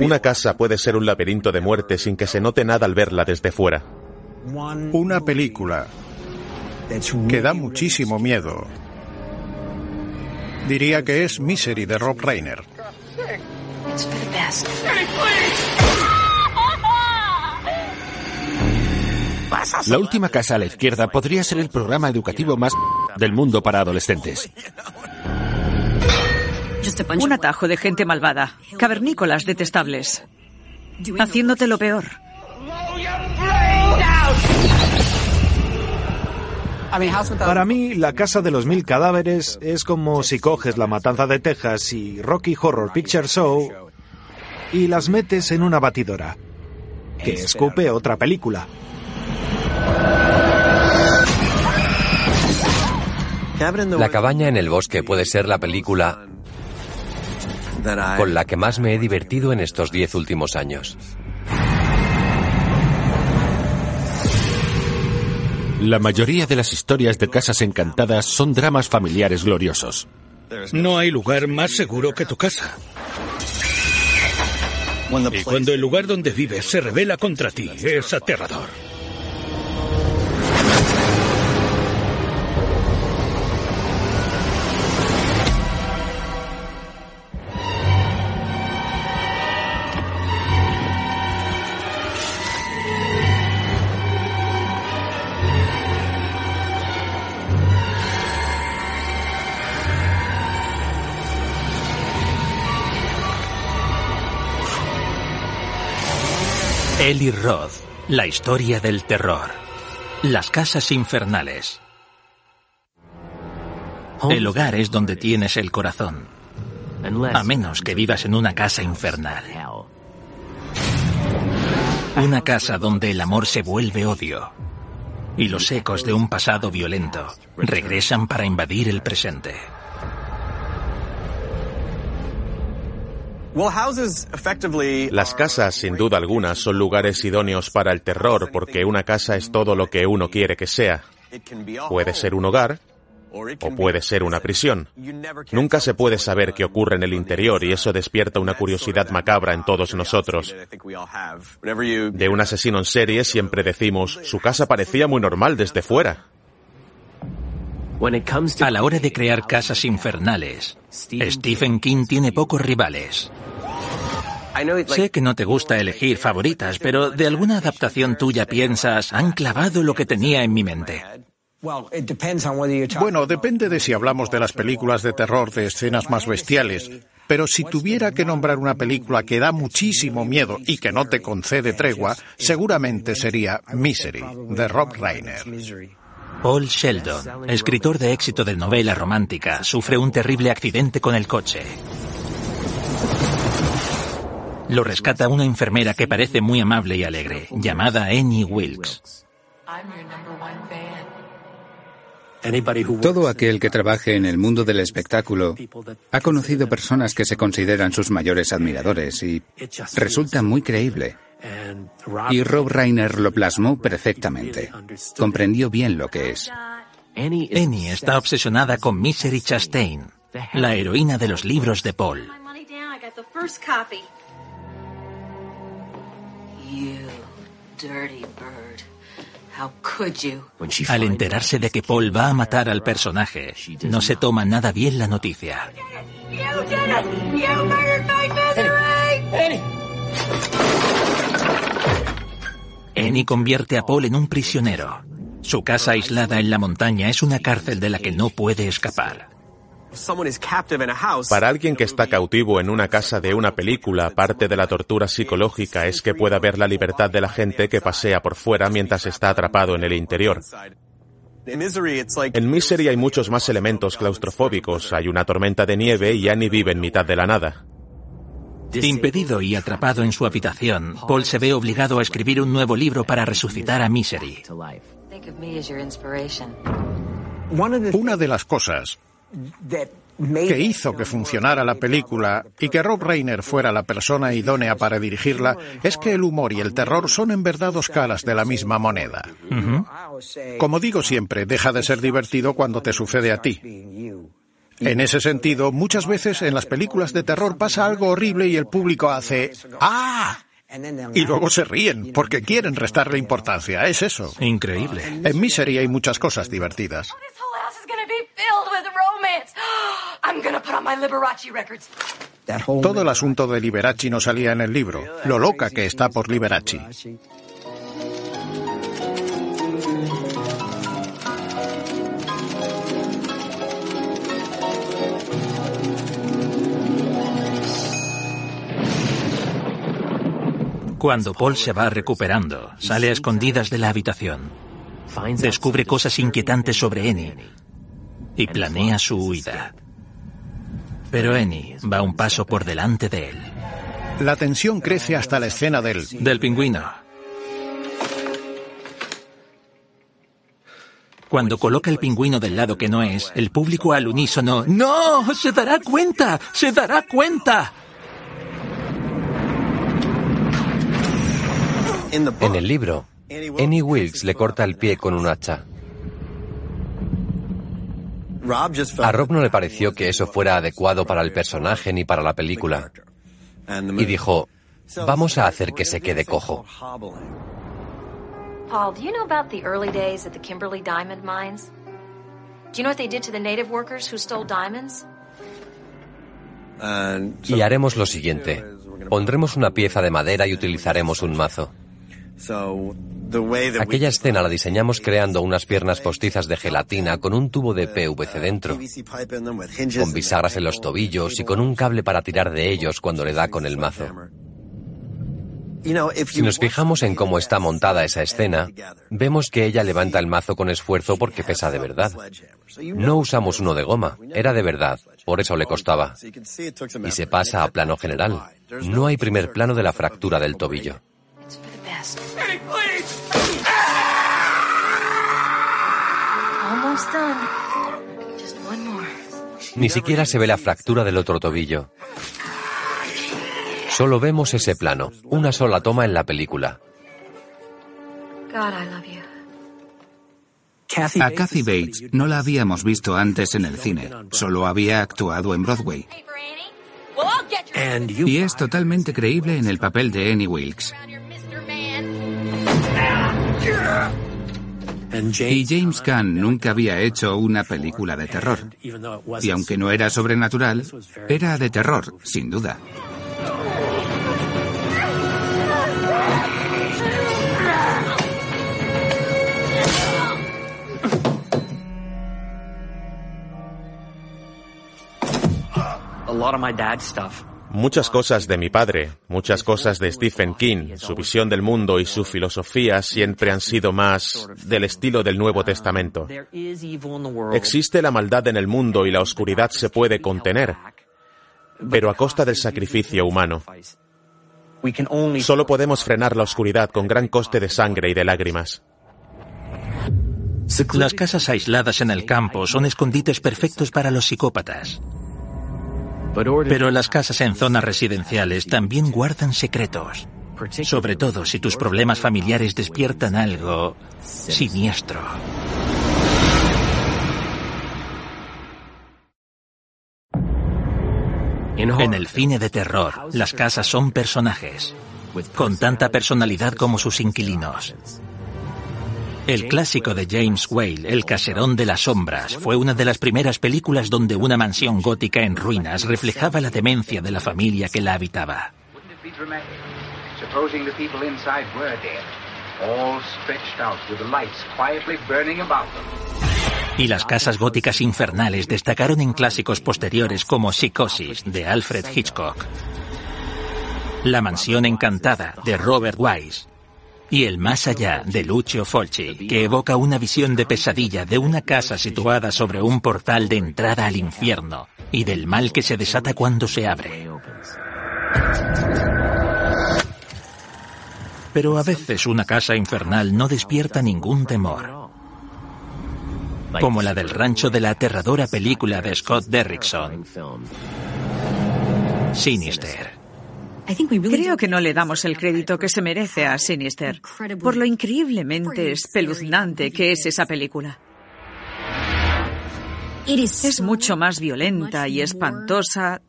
Una casa puede ser un laberinto de muerte sin que se note nada al verla desde fuera. Una película que da muchísimo miedo. Diría que es Misery de Rob Reiner. La última casa a la izquierda podría ser el programa educativo más del mundo para adolescentes. Un atajo de gente malvada, cavernícolas detestables, haciéndote lo peor. Para mí, La Casa de los Mil Cadáveres es como si coges La Matanza de Texas y Rocky Horror Picture Show y las metes en una batidora, que escupe otra película. La cabaña en el bosque puede ser la película con la que más me he divertido en estos diez últimos años. La mayoría de las historias de casas encantadas son dramas familiares gloriosos. No hay lugar más seguro que tu casa. Y cuando el lugar donde vives se revela contra ti, es aterrador. Eli Roth, la historia del terror. Las casas infernales. El hogar es donde tienes el corazón. A menos que vivas en una casa infernal. Una casa donde el amor se vuelve odio. Y los ecos de un pasado violento regresan para invadir el presente. Las casas, sin duda alguna, son lugares idóneos para el terror porque una casa es todo lo que uno quiere que sea. Puede ser un hogar o puede ser una prisión. Nunca se puede saber qué ocurre en el interior y eso despierta una curiosidad macabra en todos nosotros. De un asesino en serie siempre decimos, su casa parecía muy normal desde fuera. A la hora de crear casas infernales, Stephen King tiene pocos rivales. Sé que no te gusta elegir favoritas, pero de alguna adaptación tuya piensas, han clavado lo que tenía en mi mente. Bueno, depende de si hablamos de las películas de terror de escenas más bestiales. Pero si tuviera que nombrar una película que da muchísimo miedo y que no te concede tregua, seguramente sería Misery, de Rob Reiner. Paul Sheldon, escritor de éxito de novela romántica, sufre un terrible accidente con el coche. Lo rescata una enfermera que parece muy amable y alegre, llamada Annie Wilkes. Todo aquel que trabaje en el mundo del espectáculo ha conocido personas que se consideran sus mayores admiradores y resulta muy creíble. Y Rob Reiner lo plasmó perfectamente. Comprendió bien lo que es. Annie está obsesionada con Misery Chastain, la heroína de los libros de Paul. Al enterarse de que Paul va a matar al personaje, no se toma nada bien la noticia. Annie convierte a Paul en un prisionero. Su casa aislada en la montaña es una cárcel de la que no puede escapar. Para alguien que está cautivo en una casa de una película, parte de la tortura psicológica es que pueda ver la libertad de la gente que pasea por fuera mientras está atrapado en el interior. En Misery hay muchos más elementos claustrofóbicos. Hay una tormenta de nieve y Annie vive en mitad de la nada. Impedido y atrapado en su habitación, Paul se ve obligado a escribir un nuevo libro para resucitar a Misery. Una de las cosas que hizo que funcionara la película y que Rob Reiner fuera la persona idónea para dirigirla es que el humor y el terror son en verdad dos caras de la misma moneda. Como digo siempre, deja de ser divertido cuando te sucede a ti. En ese sentido, muchas veces en las películas de terror pasa algo horrible y el público hace ¡Ah! Y luego se ríen porque quieren restarle importancia. Es eso. Increíble. En Misery hay muchas cosas divertidas. Todo el asunto de Liberace no salía en el libro. Lo loca que está por Liberace. Cuando Paul se va recuperando, sale a escondidas de la habitación. Descubre cosas inquietantes sobre Annie y planea su huida. Pero Annie va un paso por delante de él. La tensión crece hasta la escena del... Del pingüino. Cuando coloca el pingüino del lado que no es, el público al unísono... ¡No! ¡Se dará cuenta! ¡Se dará cuenta! En el libro, Annie Wilkes le corta el pie con un hacha. A Rob no le pareció que eso fuera adecuado para el personaje ni para la película. Y dijo, vamos a hacer que se quede cojo. Paul, do you know about the early days at the Kimberley Diamond Mines? Do you know what they did to the native workers who stole diamonds? Y haremos lo siguiente. Pondremos una pieza de madera y utilizaremos un mazo. Aquella escena la diseñamos creando unas piernas postizas de gelatina con un tubo de PVC dentro, con bisagras en los tobillos y con un cable para tirar de ellos cuando le da con el mazo. Si nos fijamos en cómo está montada esa escena, vemos que ella levanta el mazo con esfuerzo porque pesa de verdad. No usamos uno de goma, era de verdad, por eso le costaba. Y se pasa a plano general. No hay primer plano de la fractura del tobillo. Ni siquiera se ve la fractura del otro tobillo. Solo vemos ese plano, una sola toma en la película. A Kathy Bates no la habíamos visto antes en el cine, solo había actuado en Broadway. Y es totalmente creíble en el papel de Annie Wilkes. Y James Caan nunca había hecho una película de terror. Y aunque no era sobrenatural, era de terror, sin duda. Muchas cosas de mi padre, muchas cosas de Stephen King, su visión del mundo y su filosofía siempre han sido más del estilo del Nuevo Testamento. Existe la maldad en el mundo y la oscuridad se puede contener, pero a costa del sacrificio humano. Solo podemos frenar la oscuridad con gran coste de sangre y de lágrimas. Las casas aisladas en el campo son escondites perfectos para los psicópatas. Pero las casas en zonas residenciales también guardan secretos. Sobre todo si tus problemas familiares despiertan algo siniestro. En el cine de terror, las casas son personajes, con tanta personalidad como sus inquilinos. El clásico de James Whale, El caserón de las sombras, fue una de las primeras películas donde una mansión gótica en ruinas reflejaba la demencia de la familia que la habitaba. Y las casas góticas infernales destacaron en clásicos posteriores como Psicosis, de Alfred Hitchcock. La mansión encantada, de Robert Wise y El más allá de Lucio Fulci, que evoca una visión de pesadilla de una casa situada sobre un portal de entrada al infierno y del mal que se desata cuando se abre. Pero a veces una casa infernal no despierta ningún temor. Como la del rancho de la aterradora película de Scott Derrickson, Sinister. Creo que no le damos el crédito que se merece a Sinister por lo increíblemente espeluznante que es esa película. Es mucho más violenta y espantosa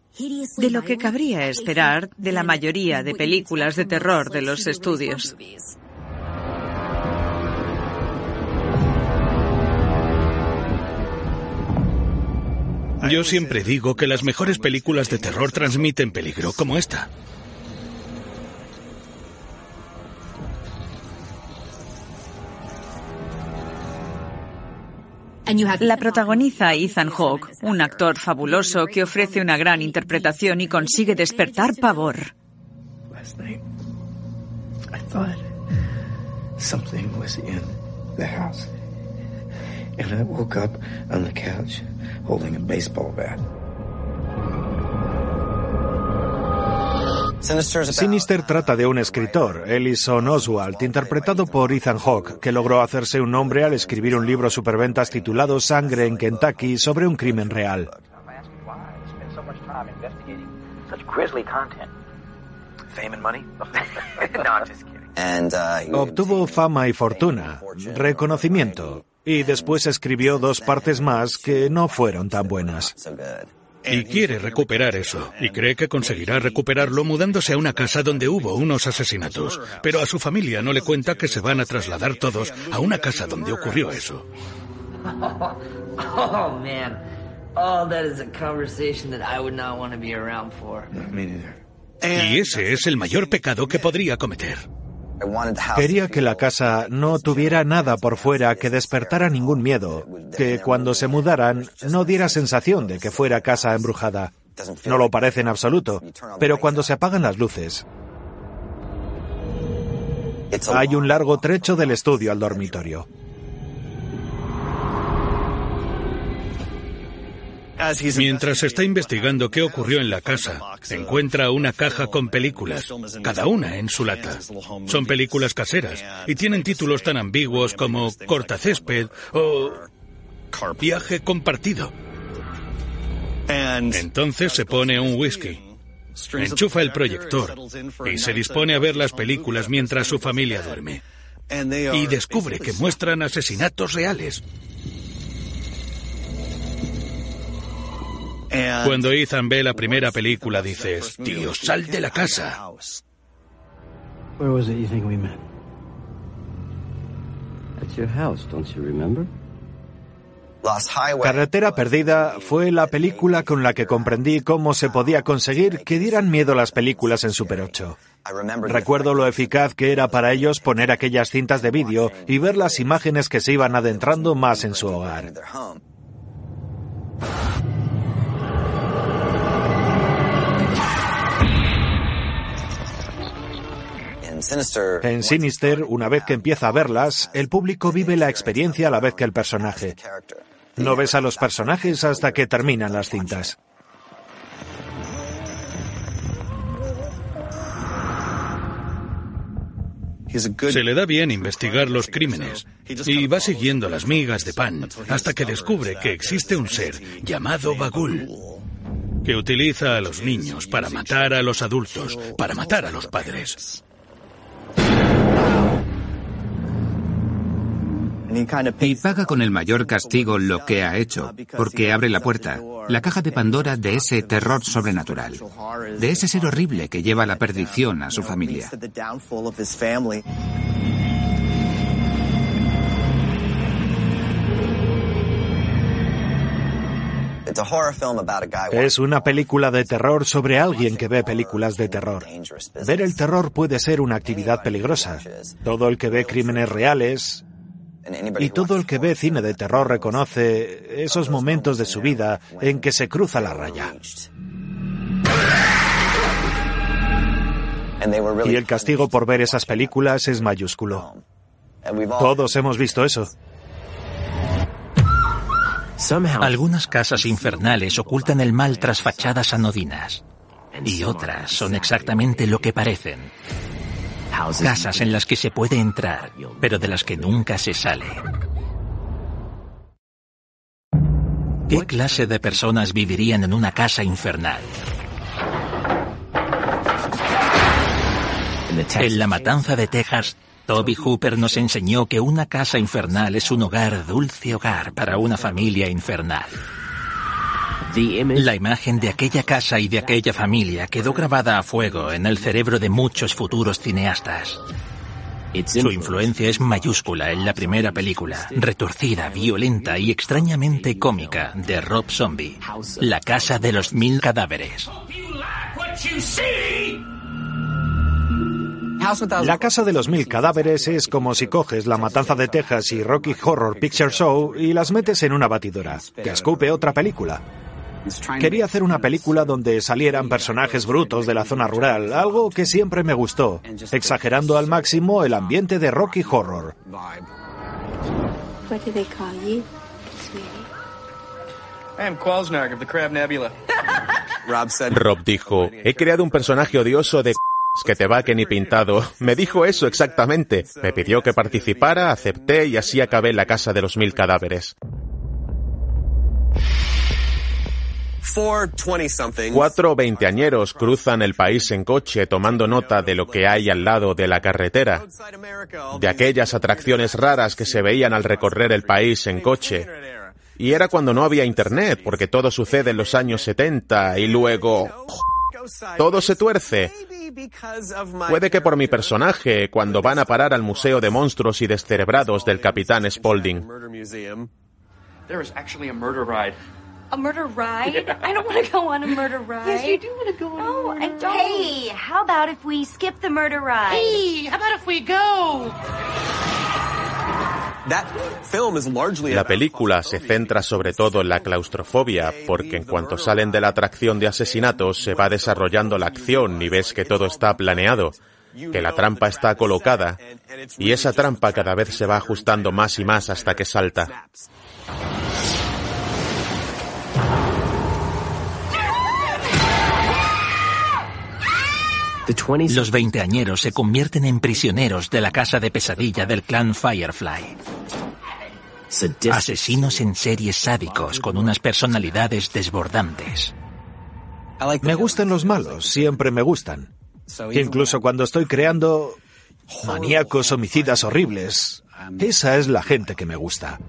de lo que cabría esperar de la mayoría de películas de terror de los estudios. Yo siempre digo que las mejores películas de terror transmiten peligro, como esta. La protagoniza Ethan Hawke, un actor fabuloso que ofrece una gran interpretación y consigue despertar pavor. Something was in the house. And I woke up on the couch holding a baseball bat. Sinister trata de un escritor, Ellison Oswald, interpretado por Ethan Hawke, que logró hacerse un nombre al escribir un libro superventas titulado Sangre en Kentucky sobre un crimen real. Obtuvo fama y fortuna, reconocimiento, y después escribió dos partes más que no fueron tan buenas. Y quiere recuperar eso, y cree que conseguirá recuperarlo mudándose a una casa donde hubo unos asesinatos. Pero a su familia no le cuenta que se van a trasladar todos a una casa donde ocurrió eso. Oh, man. Oh, that is a conversation that I would not want to be around for. Y ese es el mayor pecado que podría cometer. Quería que la casa no tuviera nada por fuera que despertara ningún miedo, que cuando se mudaran no diera sensación de que fuera casa embrujada. No lo parece en absoluto, pero cuando se apagan las luces, hay un largo trecho del estudio al dormitorio. Mientras está investigando qué ocurrió en la casa, encuentra una caja con películas, cada una en su lata. Son películas caseras y tienen títulos tan ambiguos como Cortacésped o Viaje compartido. Entonces se pone un whisky, enchufa el proyector y se dispone a ver las películas mientras su familia duerme. Y descubre que muestran asesinatos reales. Cuando Ethan ve la primera película dices, tío, sal de la casa. Carretera Perdida fue la película con la que comprendí cómo se podía conseguir que dieran miedo las películas en Super 8. Recuerdo lo eficaz que era para ellos poner aquellas cintas de vídeo y ver las imágenes que se iban adentrando más en su hogar. En Sinister, una vez que empieza a verlas, el público vive la experiencia a la vez que el personaje. No ves a los personajes hasta que terminan las cintas. Se le da bien investigar los crímenes y va siguiendo las migas de pan hasta que descubre que existe un ser llamado Bagul que utiliza a los niños para matar a los adultos, para matar a los padres. Y paga con el mayor castigo lo que ha hecho, porque abre la puerta, la caja de Pandora de ese terror sobrenatural, de ese ser horrible que lleva la perdición a su familia. Es una película de terror sobre alguien que ve películas de terror. Ver el terror puede ser una actividad peligrosa. Todo el que ve crímenes reales y todo el que ve cine de terror reconoce esos momentos de su vida en que se cruza la raya. Y el castigo por ver esas películas es mayúsculo. Todos hemos visto eso. Algunas casas infernales ocultan el mal tras fachadas anodinas. Y otras son exactamente lo que parecen. Casas en las que se puede entrar, pero de las que nunca se sale. ¿Qué clase de personas vivirían en una casa infernal? En la matanza de Texas, Toby Hooper nos enseñó que una casa infernal es un hogar, dulce hogar para una familia infernal. La imagen de aquella casa y de aquella familia quedó grabada a fuego en el cerebro de muchos futuros cineastas. Su influencia es mayúscula en la primera película, retorcida, violenta y extrañamente cómica de Rob Zombie, La Casa de los Mil Cadáveres. La Casa de los Mil Cadáveres es como si coges La Matanza de Texas y Rocky Horror Picture Show y las metes en una batidora, que escupe otra película. Quería hacer una película donde salieran personajes brutos de la zona rural, algo que siempre me gustó, exagerando al máximo el ambiente de Rocky Horror. Rob dijo, he creado un personaje odioso de que te va que ni pintado. Me dijo eso exactamente. Me pidió que participara, acepté y así acabé la casa de los mil cadáveres. Cuatro veinteañeros cruzan el país en coche tomando nota de lo que hay al lado de la carretera, de aquellas atracciones raras que se veían al recorrer el país en coche. Y era cuando no había internet, porque todo sucede en los años 70 y luego... Todo se tuerce. Puede que por mi personaje, cuando van a parar al Museo de Monstruos y Descerebrados del Capitán Spaulding. A murder ride? I don't want to go on a murder ride. Yes, you do want to go on no, a murder I don't. Hey, how about if we skip the murder ride? Hey, how about if we go? La película se centra sobre todo en la claustrofobia, porque en cuanto salen de la atracción de asesinatos se va desarrollando la acción y ves que todo está planeado, que la trampa está colocada, y esa trampa cada vez se va ajustando más y más hasta que salta. Los veinteañeros se convierten en prisioneros de la casa de pesadilla del clan Firefly. Asesinos en series sádicos con unas personalidades desbordantes. Me gustan los malos, siempre me gustan. Incluso cuando estoy creando maníacos homicidas horribles. Esa es la gente que me gusta.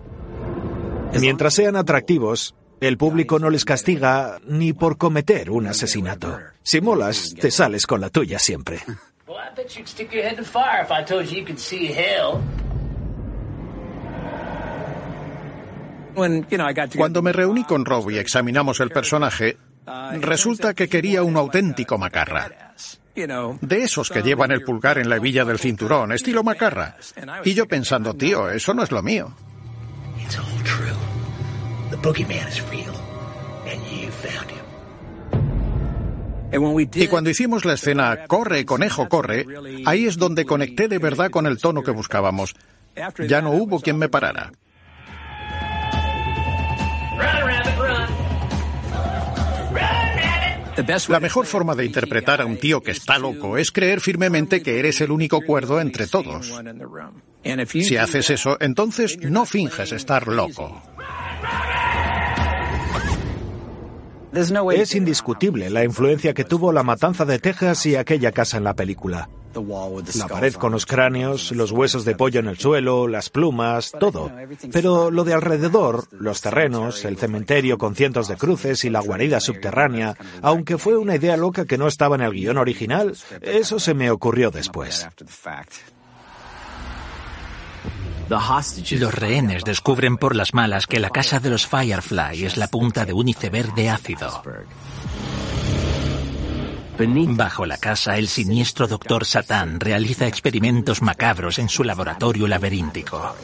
Mientras sean atractivos, el público no les castiga ni por cometer un asesinato. Si molas, te sales con la tuya siempre. Cuando me reuní con Rob y examinamos el personaje, resulta que quería un auténtico macarra. De esos que llevan el pulgar en la hebilla del cinturón, estilo macarra. Y yo pensando, tío, eso no es lo mío. Y cuando hicimos la escena Corre, conejo, corre, ahí es donde conecté de verdad con el tono que buscábamos. Ya no hubo quien me parara. La mejor forma de interpretar a un tío que está loco es creer firmemente que eres el único cuerdo entre todos. Si haces eso, entonces no finges estar loco. Es indiscutible la influencia que tuvo la matanza de Texas y aquella casa en la película. La pared con los cráneos, los huesos de pollo en el suelo, las plumas, todo. Pero lo de alrededor, los terrenos, el cementerio con cientos de cruces y la guarida subterránea, aunque fue una idea loca que no estaba en el guion original, eso se me ocurrió después. Los rehenes descubren por las malas que la casa de los Firefly es la punta de un iceberg de ácido. Bajo la casa, el siniestro Doctor Satán realiza experimentos macabros en su laboratorio laberíntico.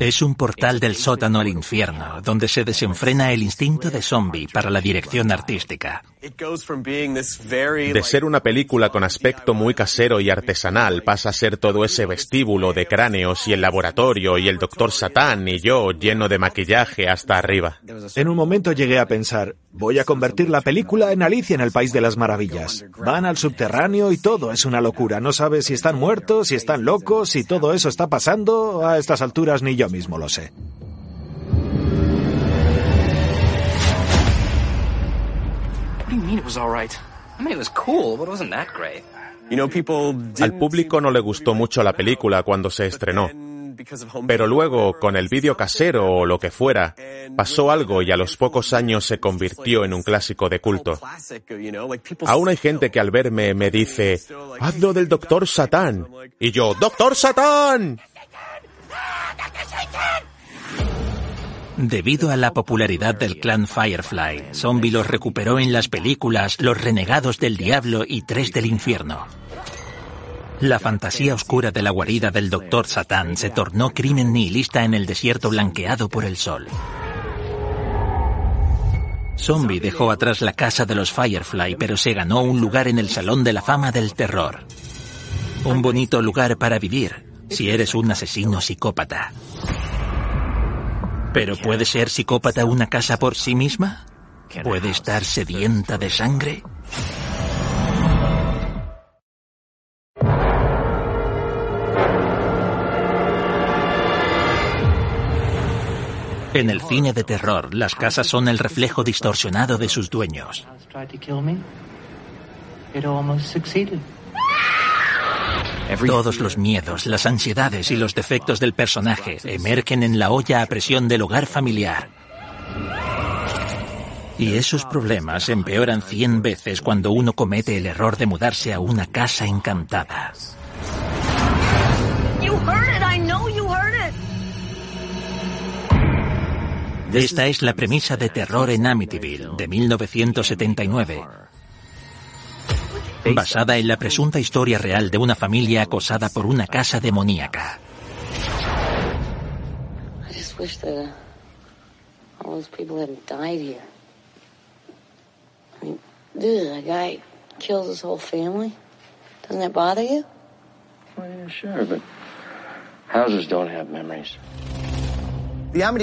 Es un portal del sótano al infierno, donde se desenfrena el instinto de zombie para la dirección artística. De ser una película con aspecto muy casero y artesanal, pasa a ser todo ese vestíbulo de cráneos y el laboratorio y el doctor Satán y yo lleno de maquillaje hasta arriba. En un momento llegué a pensar, voy a convertir la película en Alicia en el País de las Maravillas. Van al subterráneo y todo es una locura. No sabes si están muertos, si están locos, si todo eso está pasando. A estas alturas ni yo mismo lo sé. Al público no le gustó mucho la película cuando se estrenó. Pero luego, con el vídeo casero o lo que fuera, pasó algo y a los pocos años se convirtió en un clásico de culto. Aún hay gente que al verme me dice, hazlo del Doctor Satán. Y yo, ¡Doctor Satán! Debido a la popularidad del clan Firefly, Zombie los recuperó en las películas Los Renegados del Diablo y Tres del Infierno. La fantasía oscura de la guarida del Doctor Satán se tornó crimen nihilista en el desierto blanqueado por el sol. Zombie dejó atrás la casa de los Firefly, pero se ganó un lugar en el Salón de la Fama del Terror. Un bonito lugar para vivir, si eres un asesino psicópata. ¿Pero puede ser psicópata una casa por sí misma? ¿Puede estar sedienta de sangre? En el cine de terror, las casas son el reflejo distorsionado de sus dueños. Todos los miedos, las ansiedades y los defectos del personaje emergen en la olla a presión del hogar familiar. Y esos problemas empeoran cien veces cuando uno comete el error de mudarse a una casa encantada. Esta es la premisa de Terror en Amityville, de 1979, basada en la presunta historia real de una familia acosada por una casa demoníaca.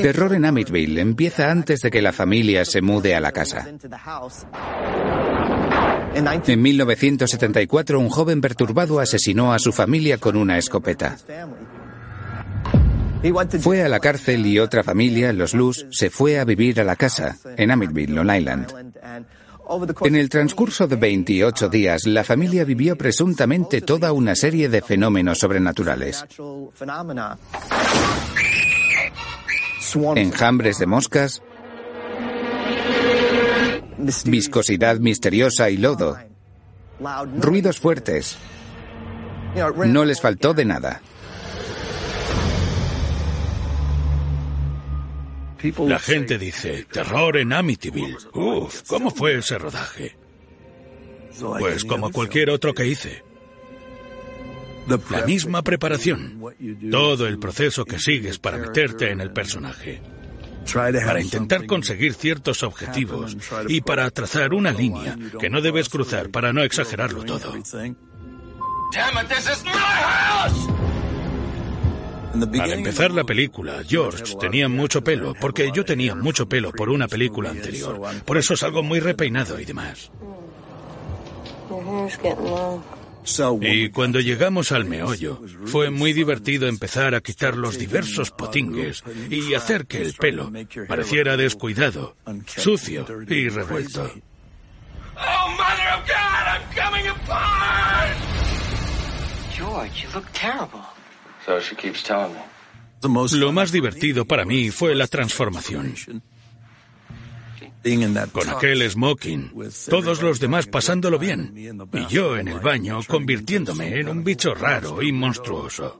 Terror en Amityville empieza antes de que la familia se mude a la casa. En 1974, un joven perturbado asesinó a su familia con una escopeta. Fue a la cárcel y otra familia, los Luz, se fue a vivir a la casa, en Amityville, Long Island. En el transcurso de 28 días, la familia vivió presuntamente toda una serie de fenómenos sobrenaturales. Enjambres de moscas, viscosidad misteriosa y lodo, ruidos fuertes. No les faltó de nada. La gente dice, terror en Amityville. Uf, ¿cómo fue ese rodaje? Pues como cualquier otro que hice. La misma preparación. Todo el proceso que sigues para meterte en el personaje. Para intentar conseguir ciertos objetivos y para trazar una línea que no debes cruzar para no exagerarlo todo. Al empezar la película, George tenía mucho pelo, porque yo tenía mucho pelo por una película anterior. Por eso salgo muy repeinado y demás. Y cuando llegamos al meollo, fue muy divertido empezar a quitar los diversos potingues y hacer que el pelo pareciera descuidado, sucio y revuelto. Oh. Lo más divertido para mí fue la transformación. Con aquel smoking, todos los demás pasándolo bien, y yo en el baño convirtiéndome en un bicho raro y monstruoso.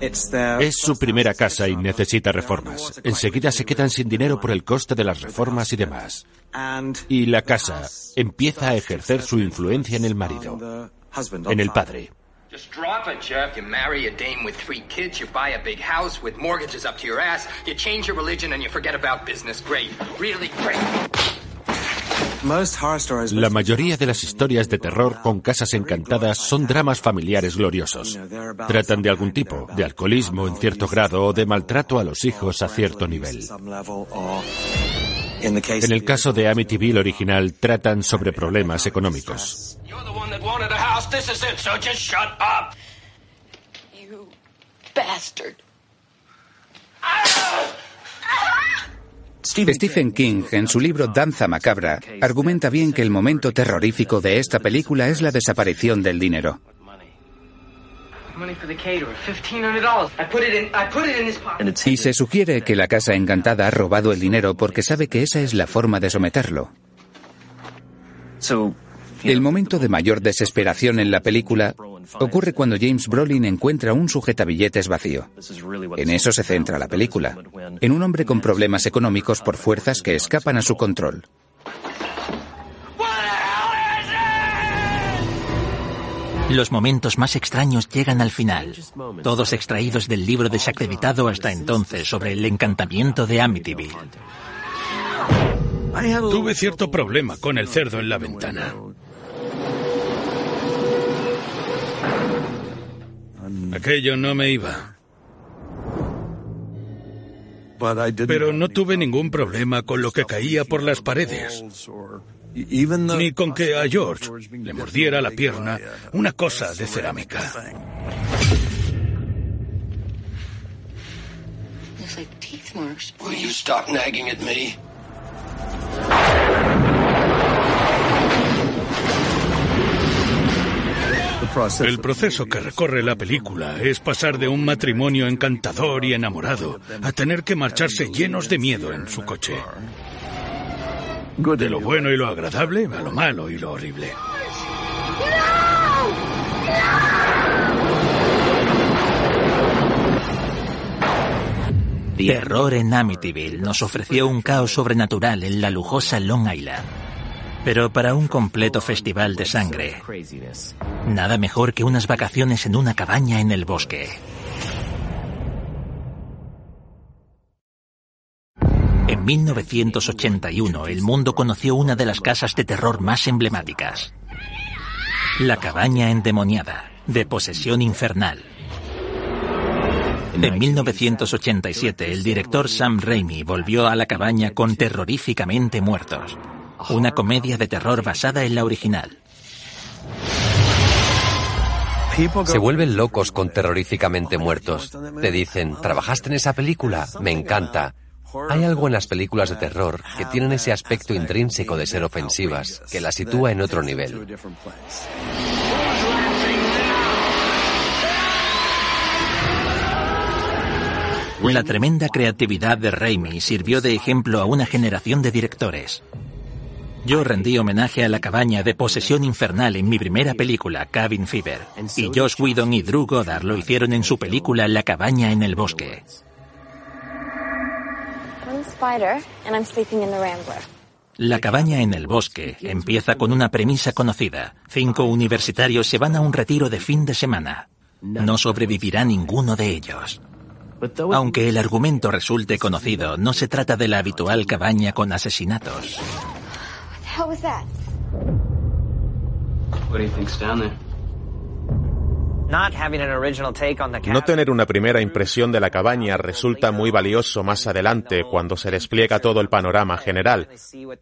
Es su primera casa y necesita reformas. Enseguida se quedan sin dinero por el coste de las reformas y demás. Y la casa empieza a ejercer su influencia en el marido, en el padre. Just drop it, Jeff. You marry a dame with three kids, you buy a big house with mortgages up to your ass, you change your religion and you forget about business. Great. Really great. La mayoría de las historias de terror con casas encantadas son dramas familiares gloriosos. Tratan de algún tipo, de alcoholismo en cierto grado o de maltrato a los hijos a cierto nivel. En el caso de Amityville original, tratan sobre problemas económicos. Stephen King, en su libro Danza Macabra, argumenta bien que el momento terrorífico de esta película es la desaparición del dinero. Y se sugiere que la casa encantada ha robado el dinero porque sabe que esa es la forma de someterlo. El momento de mayor desesperación en la película ocurre cuando James Brolin encuentra un sujetabilletes vacío. En eso se centra la película, en un hombre con problemas económicos por fuerzas que escapan a su control. Los momentos más extraños llegan al final, todos extraídos del libro desacreditado hasta entonces sobre el encantamiento de Amityville. Tuve cierto problema con el cerdo en la ventana. Aquello no me iba. Pero no tuve ningún problema con lo que caía por las paredes. Ni con que a George le mordiera la pierna una cosa de cerámica. Will you stop nagging at me? El proceso que recorre la película es pasar de un matrimonio encantador y enamorado a tener que marcharse llenos de miedo en su coche. De lo bueno y lo agradable a lo malo y lo horrible. Terror en Amityville nos ofreció un caos sobrenatural en la lujosa Long Island. Pero para un completo festival de sangre, nada mejor que unas vacaciones en una cabaña en el bosque. En 1981, el mundo conoció una de las casas de terror más emblemáticas. La cabaña endemoniada, de posesión infernal. En 1987, el director Sam Raimi volvió a la cabaña con Terroríficamente Muertos, una comedia de terror basada en la original. Se vuelven locos con terroríficamente muertos. Te dicen, ¿trabajaste en esa película? Me encanta. Hay algo en las películas de terror que tienen ese aspecto intrínseco de ser ofensivas, que las sitúa en otro nivel. La tremenda creatividad de Raimi sirvió de ejemplo a una generación de directores. Yo rendí homenaje a la cabaña de posesión infernal en mi primera película, Cabin Fever, y Josh Whedon y Drew Goddard lo hicieron en su película La cabaña en el bosque. La cabaña en el bosque empieza con una premisa conocida. Cinco universitarios se van a un retiro de fin de semana. No sobrevivirá ninguno de ellos. Aunque el argumento resulte conocido, no se trata de la habitual cabaña con asesinatos. No tener una primera impresión de la cabaña resulta muy valioso más adelante cuando se despliega todo el panorama general.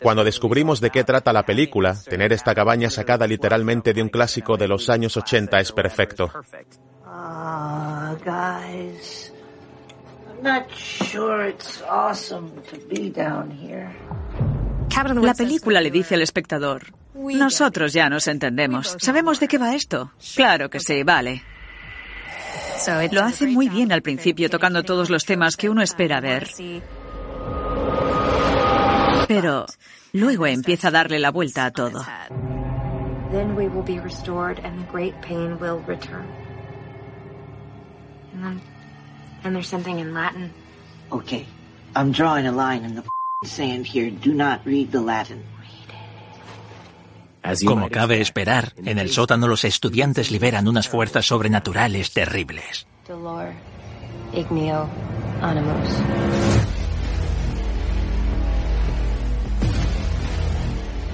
Cuando descubrimos de qué trata la película, tener esta cabaña sacada literalmente de un clásico de los años 80 es perfecto. La película le dice al espectador, nosotros ya nos entendemos. ¿Sabemos de qué va esto? Claro que sí, vale. Lo hace muy bien al principio, tocando todos los temas que uno espera ver. Pero luego empieza a darle la vuelta a todo. And there's something in Latin. Okay, I'm drawing a line in the sand here. Do not read the Latin. Como cabe esperar, en el sótano los estudiantes liberan unas fuerzas sobrenaturales terribles.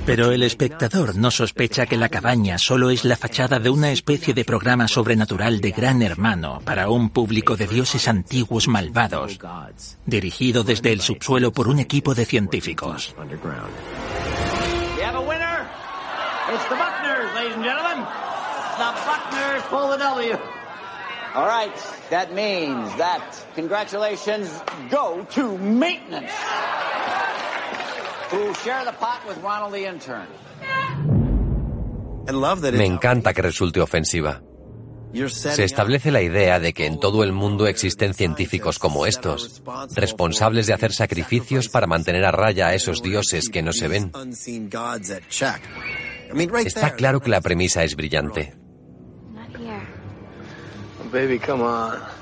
Pero el espectador no sospecha que la cabaña solo es la fachada de una especie de programa sobrenatural de gran hermano para un público de dioses antiguos malvados, dirigido desde el subsuelo por un equipo de científicos. It's the Buckners, ladies and gentlemen. The Buckners pull the W. All right, that means that congratulations go to maintenance, Me encanta que resulte ofensiva. Se establece la idea de que en todo el mundo existen científicos como estos, responsables de hacer sacrificios para mantener a raya a esos dioses que no se ven. Está claro que la premisa es brillante. Baby, come on.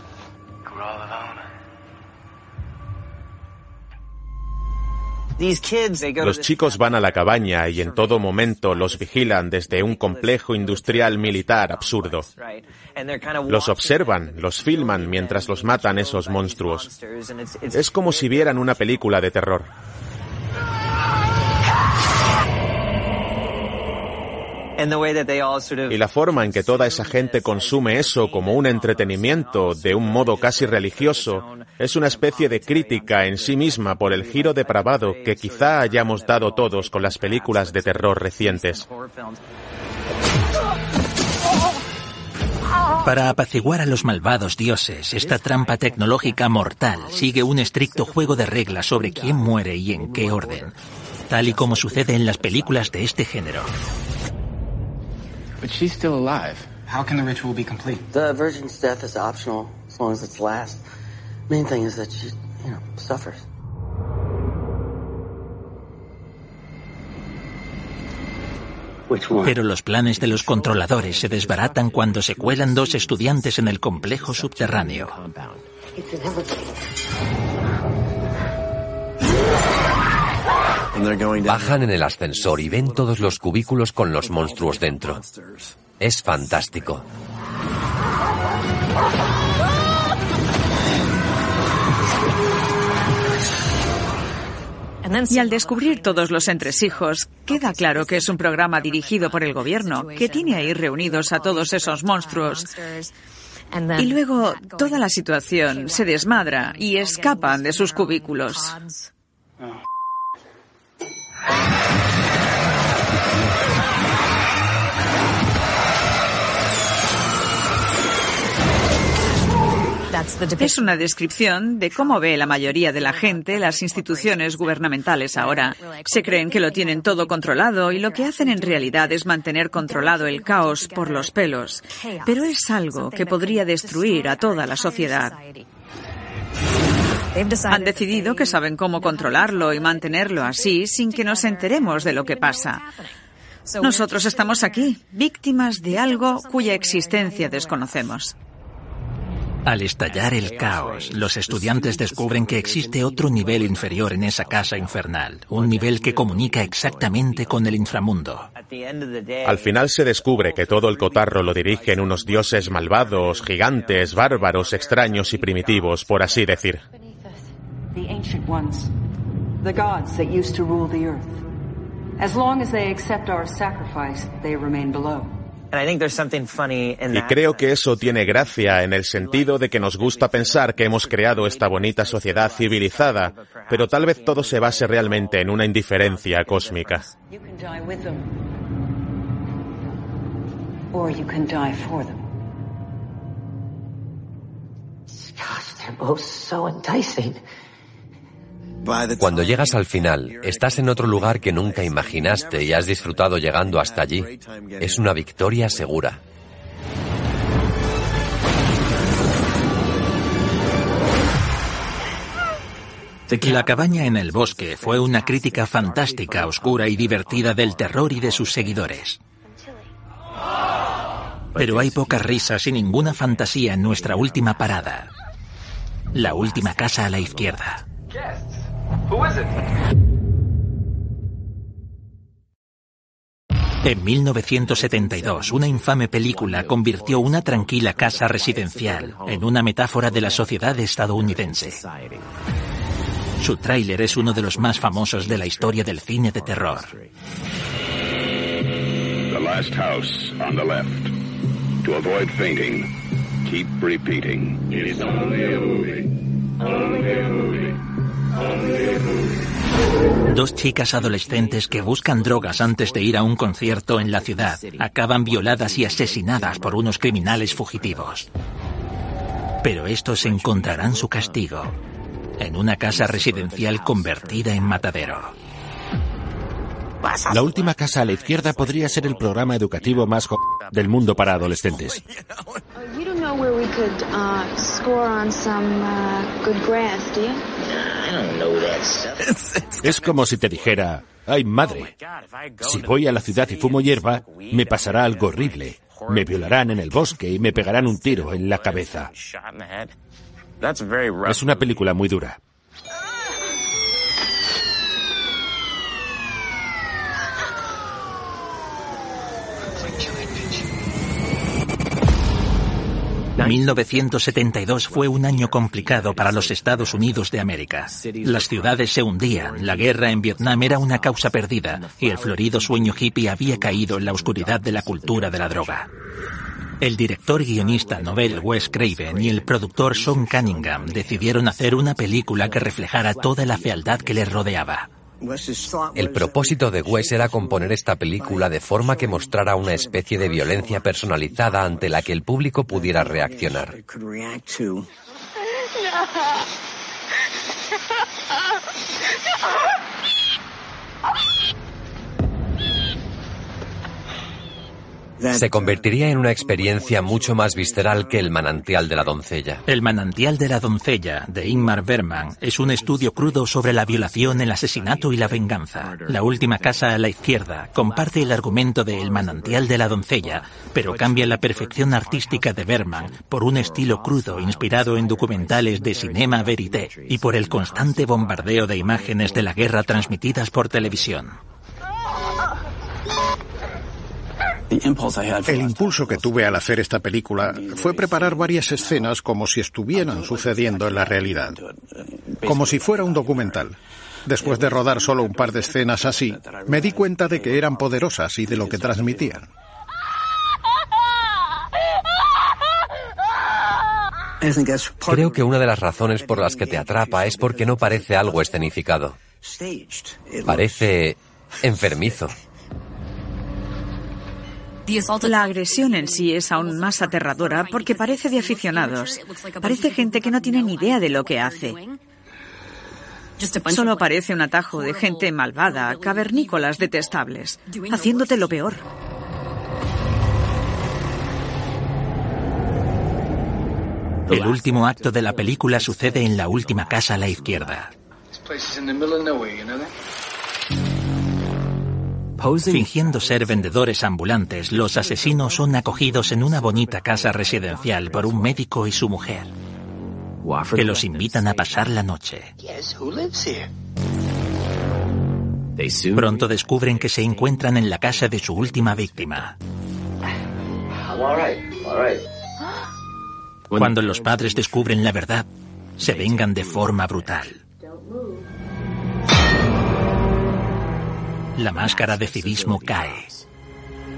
Los chicos van a la cabaña y en todo momento los vigilan desde un complejo industrial militar absurdo. Los observan, los filman mientras los matan esos monstruos. Es como si vieran una película de terror. Y la forma en que toda esa gente consume eso como un entretenimiento de un modo casi religioso es una especie de crítica en sí misma por el giro depravado que quizá hayamos dado todos con las películas de terror recientes. Para apaciguar a los malvados dioses, esta trampa tecnológica mortal sigue un estricto juego de reglas sobre quién muere y en qué orden, tal y como sucede en las películas de este género. But she's still alive. How can the ritual be complete? The virgin's death is optional as long as it's last. Main thing is that she, you know, suffers. Pero los planes de los controladores se desbaratan cuando se cuelan dos estudiantes en el complejo subterráneo. Bajan en el ascensor y ven todos los cubículos con los monstruos dentro. Es fantástico. Y al descubrir todos los entresijos, queda claro que es un programa dirigido por el gobierno, que tiene ahí reunidos a todos esos monstruos. Y luego toda la situación se desmadra y escapan de sus cubículos. Es una descripción de cómo ve la mayoría de la gente las instituciones gubernamentales ahora. Se creen que lo tienen todo controlado y lo que hacen en realidad es mantener controlado el caos por los pelos. Pero es algo que podría destruir a toda la sociedad. Han decidido que saben cómo controlarlo y mantenerlo así sin que nos enteremos de lo que pasa. Nosotros estamos aquí, víctimas de algo cuya existencia desconocemos. Al estallar el caos, los estudiantes descubren que existe otro nivel inferior en esa casa infernal, un nivel que comunica exactamente con el inframundo. Al final se descubre que todo el cotarro lo dirigen unos dioses malvados, gigantes, bárbaros, extraños y primitivos, por así decir. As long as they accept our sacrifice, they remain below. Y creo que eso tiene gracia en el sentido de que nos gusta pensar que hemos creado esta bonita sociedad civilizada, pero tal vez todo se base realmente en una indiferencia cósmica. Cuando llegas al final, estás en otro lugar que nunca imaginaste y has disfrutado llegando hasta allí. Es una victoria segura. La cabaña en el bosque fue una crítica fantástica, oscura y divertida del terror y de sus seguidores. Pero hay pocas risas y ninguna fantasía en nuestra última parada. La última casa a la izquierda. En 1972, una infame película convirtió una tranquila casa residencial en una metáfora de la sociedad estadounidense. Su tráiler es uno de los más famosos de la historia del cine de terror. The last house on the left. To avoid fainting, keep repeating. It's only a movie. Only a movie. Dos chicas adolescentes que buscan drogas antes de ir a un concierto en la ciudad acaban violadas y asesinadas por unos criminales fugitivos. Pero estos encontrarán su castigo en una casa residencial convertida en matadero. La última casa a la izquierda podría ser el programa educativo más jo del mundo para adolescentes. Es como si te dijera, ay madre, si voy a la ciudad y fumo hierba, me pasará algo horrible. Me violarán en el bosque y me pegarán un tiro en la cabeza. Es una película muy dura. ...1972 fue un año complicado para los Estados Unidos de América. Las ciudades se hundían, la guerra en Vietnam era una causa perdida y el florido sueño hippie había caído en la oscuridad de la cultura de la droga. El director y guionista Nobel Wes Craven y el productor Sean Cunningham decidieron hacer una película que reflejara toda la fealdad que les rodeaba. El propósito de Wes era componer esta película de forma que mostrara una especie de violencia personalizada ante la que el público pudiera reaccionar. Se convertiría en una experiencia mucho más visceral que El manantial de la doncella. El manantial de la doncella, de Ingmar Bergman, es un estudio crudo sobre la violación, el asesinato y la venganza. La última casa a la izquierda comparte el argumento de El manantial de la doncella, pero cambia la perfección artística de Bergman por un estilo crudo inspirado en documentales de cinema verité y por el constante bombardeo de imágenes de la guerra transmitidas por televisión. El impulso que tuve al hacer esta película fue preparar varias escenas como si estuvieran sucediendo en la realidad, como si fuera un documental. Después de rodar solo un par de escenas así, me di cuenta de que eran poderosas y de lo que transmitían. Creo que una de las razones por las que te atrapa es porque no parece algo escenificado. Parece enfermizo. La agresión en sí es aún más aterradora porque parece de aficionados. Parece gente que no tiene ni idea de lo que hace. Solo parece un atajo de gente malvada, cavernícolas detestables, haciéndote lo peor. El último acto de la película sucede en la última casa a la izquierda. Fingiendo ser vendedores ambulantes, los asesinos son acogidos en una bonita casa residencial por un médico y su mujer, que los invitan a pasar la noche. Pronto descubren que se encuentran en la casa de su última víctima. Cuando los padres descubren la verdad, se vengan de forma brutal. La máscara de civismo cae.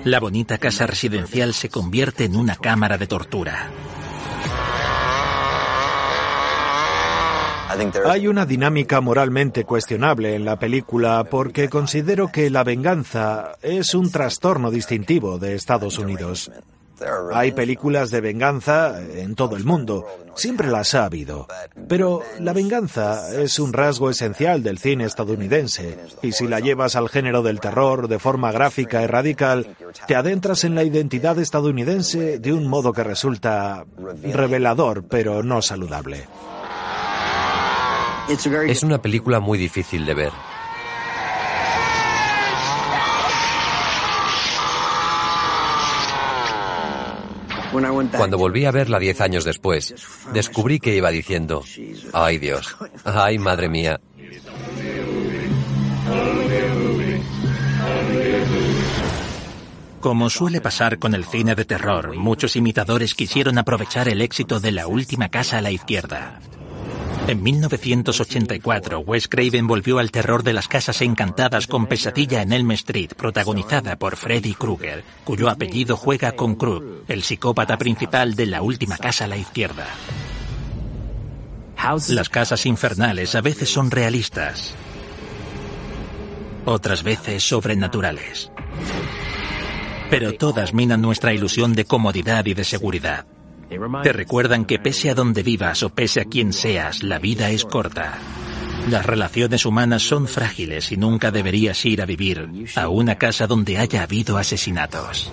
La bonita casa residencial se convierte en una cámara de tortura. Hay una dinámica moralmente cuestionable en la película porque considero que la venganza es un trastorno distintivo de Estados Unidos. Hay películas de venganza en todo el mundo, siempre las ha habido. Pero la venganza es un rasgo esencial del cine estadounidense, y si la llevas al género del terror de forma gráfica y radical, te adentras en la identidad estadounidense de un modo que resulta revelador, pero no saludable. Es una película muy difícil de ver. Cuando volví a verla diez años después, descubrí que iba diciendo, ay Dios, ay madre mía. Como suele pasar con el cine de terror, muchos imitadores quisieron aprovechar el éxito de la última casa a la izquierda. En 1984, Wes Craven volvió al terror de las casas encantadas con Pesadilla en Elm Street, protagonizada por Freddy Krueger, cuyo apellido juega con Krug, el psicópata principal de la última casa a la izquierda. Las casas infernales a veces son realistas, otras veces sobrenaturales. Pero todas minan nuestra ilusión de comodidad y de seguridad. Te recuerdan que pese a donde vivas o pese a quien seas, la vida es corta. Las relaciones humanas son frágiles y nunca deberías ir a vivir a una casa donde haya habido asesinatos.